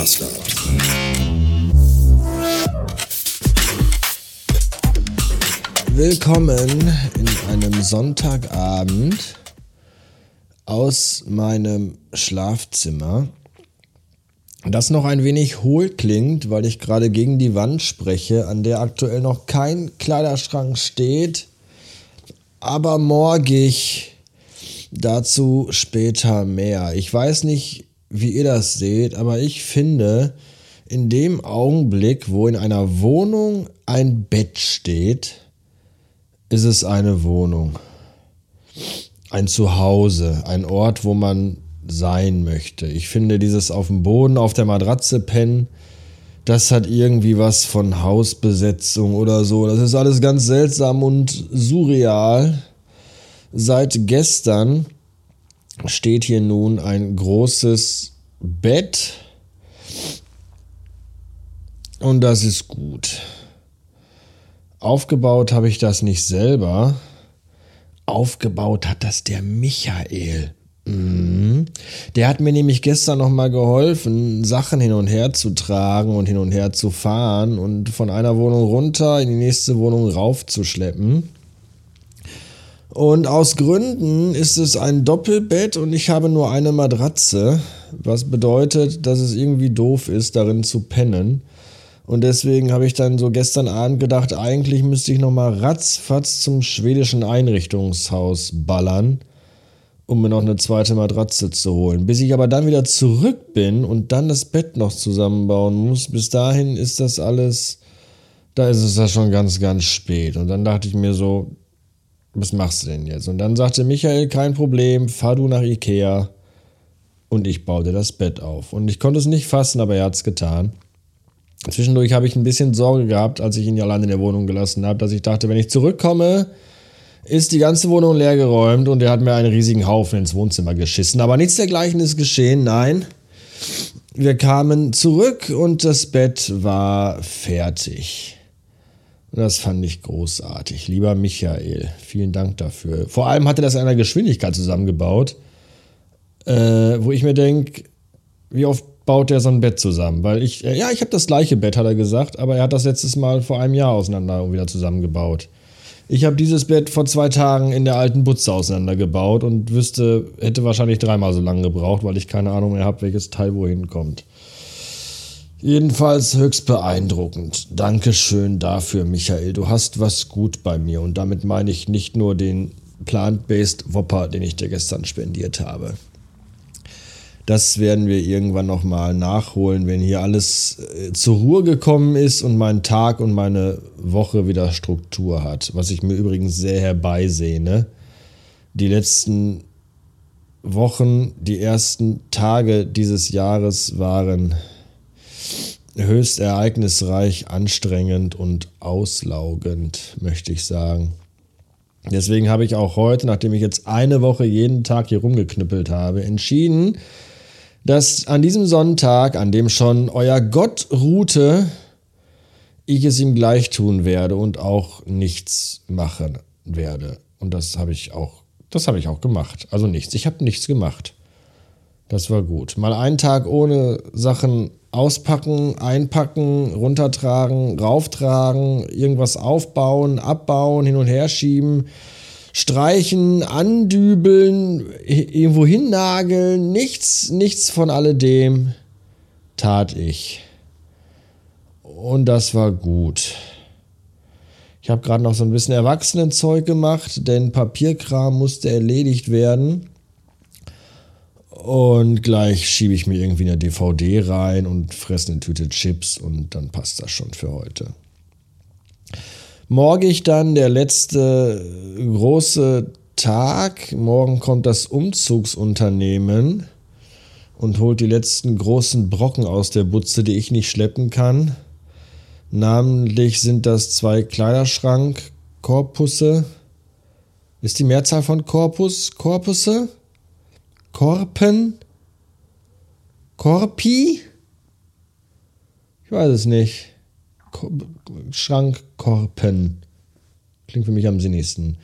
Master. Willkommen in einem Sonntagabend aus meinem Schlafzimmer, das noch ein wenig hohl klingt, weil ich gerade gegen die Wand spreche, an der aktuell noch kein Kleiderschrank steht, aber morgig dazu später mehr. Ich weiß nicht, wie ihr das seht, aber ich finde, in dem Augenblick, wo in einer Wohnung ein Bett steht, ist es eine Wohnung. Ein Zuhause, ein Ort, wo man sein möchte. Ich finde dieses auf dem Boden, auf der Matratze pennen, das hat irgendwie was von Hausbesetzung oder so. Das ist alles ganz seltsam und surreal. Seit gestern steht hier nun ein großes Bett und das ist gut. Aufgebaut habe ich das nicht selber. Aufgebaut hat das der Michael. Mhm. Der hat mir nämlich gestern noch mal geholfen, Sachen hin und her zu tragen und hin und her zu fahren und von einer Wohnung runter in die nächste Wohnung raufzuschleppen. Und aus Gründen ist es ein Doppelbett und ich habe nur eine Matratze, was bedeutet, dass es irgendwie doof ist, darin zu pennen. Und deswegen habe ich dann so gestern Abend gedacht, eigentlich müsste ich nochmal ratzfatz zum schwedischen Einrichtungshaus ballern, um mir noch eine zweite Matratze zu holen. Bis ich aber dann wieder zurück bin und dann das Bett noch zusammenbauen muss, bis dahin ist das alles, da ist es ja schon ganz, ganz spät. Und dann dachte ich mir so, was machst du denn jetzt? Und dann sagte Michael, kein Problem, fahr du nach Ikea und ich baute das Bett auf. Und ich konnte es nicht fassen, aber er hat es getan. Zwischendurch habe ich ein bisschen Sorge gehabt, als ich ihn allein in der Wohnung gelassen habe, dass ich dachte, wenn ich zurückkomme, ist die ganze Wohnung leergeräumt und er hat mir einen riesigen Haufen ins Wohnzimmer geschissen. Aber nichts dergleichen ist geschehen, nein. Wir kamen zurück und das Bett war fertig. Das fand ich großartig. Lieber Michael, vielen Dank dafür. Vor allem hat er das in einer Geschwindigkeit zusammengebaut, äh, wo ich mir denke, wie oft baut er so ein Bett zusammen? Weil ich, äh, ja, ich habe das gleiche Bett, hat er gesagt, aber er hat das letztes Mal vor einem Jahr auseinander und wieder zusammengebaut. Ich habe dieses Bett vor zwei Tagen in der alten Butze auseinandergebaut und wüsste, hätte wahrscheinlich dreimal so lange gebraucht, weil ich keine Ahnung mehr habe, welches Teil wohin kommt. Jedenfalls höchst beeindruckend. Dankeschön dafür, Michael. Du hast was gut bei mir. Und damit meine ich nicht nur den Plant-Based Whopper, den ich dir gestern spendiert habe. Das werden wir irgendwann nochmal nachholen, wenn hier alles äh, zur Ruhe gekommen ist und mein Tag und meine Woche wieder Struktur hat. Was ich mir übrigens sehr herbeisehne. Die letzten Wochen, die ersten Tage dieses Jahres waren höchst ereignisreich, anstrengend und auslaugend, möchte ich sagen. Deswegen habe ich auch heute, nachdem ich jetzt eine Woche jeden Tag hier rumgeknüppelt habe, entschieden, dass an diesem Sonntag, an dem schon euer Gott ruhte, ich es ihm gleich tun werde und auch nichts machen werde. Und das habe ich auch, das habe ich auch gemacht. Also nichts. Ich habe nichts gemacht. Das war gut. Mal einen Tag ohne Sachen auspacken, einpacken, runtertragen, rauftragen, irgendwas aufbauen, abbauen, hin und her schieben, streichen, andübeln, irgendwo hinnageln, nichts, nichts von alledem tat ich. Und das war gut. Ich habe gerade noch so ein bisschen Erwachsenenzeug gemacht, denn Papierkram musste erledigt werden. Und gleich schiebe ich mir irgendwie eine DVD rein und fresse eine Tüte Chips und dann passt das schon für heute. Morgig dann der letzte große Tag. Morgen kommt das Umzugsunternehmen und holt die letzten großen Brocken aus der Butze, die ich nicht schleppen kann. Namentlich sind das zwei Kleiderschrankkorpusse. Ist die Mehrzahl von Korpus Korpusse? Korpen? Korpi? Ich weiß es nicht. Schrankkorpen. Klingt für mich am sinnigsten.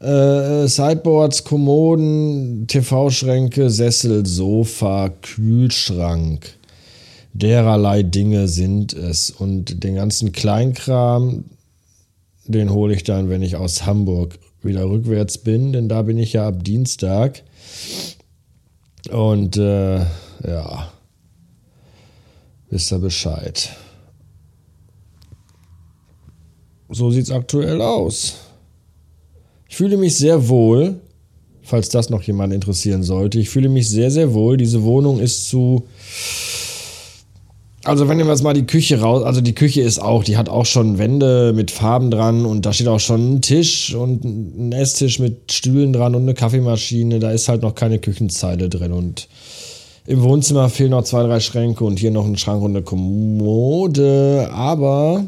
Äh, Sideboards, Kommoden, TV-Schränke, Sessel, Sofa, Kühlschrank. dererlei Dinge sind es. Und den ganzen Kleinkram, den hole ich dann, wenn ich aus Hamburg wieder rückwärts bin, denn da bin ich ja ab Dienstag. Und äh, ja, wisst ihr Bescheid. So sieht es aktuell aus. Ich fühle mich sehr wohl, falls das noch jemand interessieren sollte. Ich fühle mich sehr, sehr wohl. Diese Wohnung ist zu also wenn wir jetzt mal die Küche raus, also die Küche ist auch, die hat auch schon Wände mit Farben dran und da steht auch schon ein Tisch und ein Esstisch mit Stühlen dran und eine Kaffeemaschine. Da ist halt noch keine Küchenzeile drin und im Wohnzimmer fehlen noch zwei, drei Schränke und hier noch ein Schrank und eine Kommode. Aber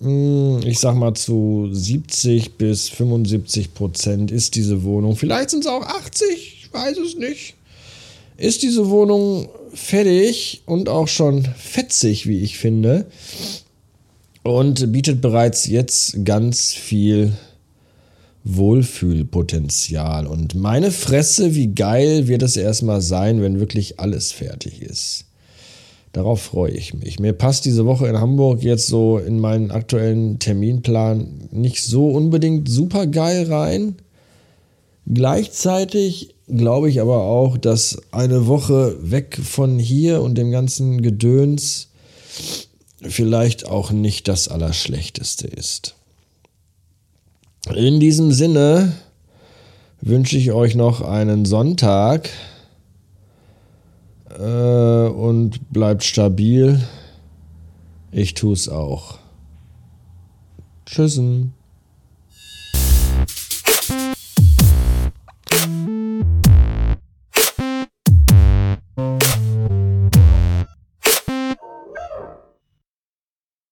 hm, ich sag mal zu 70 bis 75 Prozent ist diese Wohnung, vielleicht sind es auch 80, ich weiß es nicht, ist diese Wohnung fertig und auch schon fetzig, wie ich finde. Und bietet bereits jetzt ganz viel Wohlfühlpotenzial. Und meine Fresse, wie geil wird es erstmal sein, wenn wirklich alles fertig ist. Darauf freue ich mich. Mir passt diese Woche in Hamburg jetzt so in meinen aktuellen Terminplan nicht so unbedingt super geil rein. Gleichzeitig glaube ich aber auch, dass eine Woche weg von hier und dem ganzen Gedöns vielleicht auch nicht das Allerschlechteste ist. In diesem Sinne wünsche ich euch noch einen Sonntag äh, und bleibt stabil. Ich tue es auch. Tschüssen.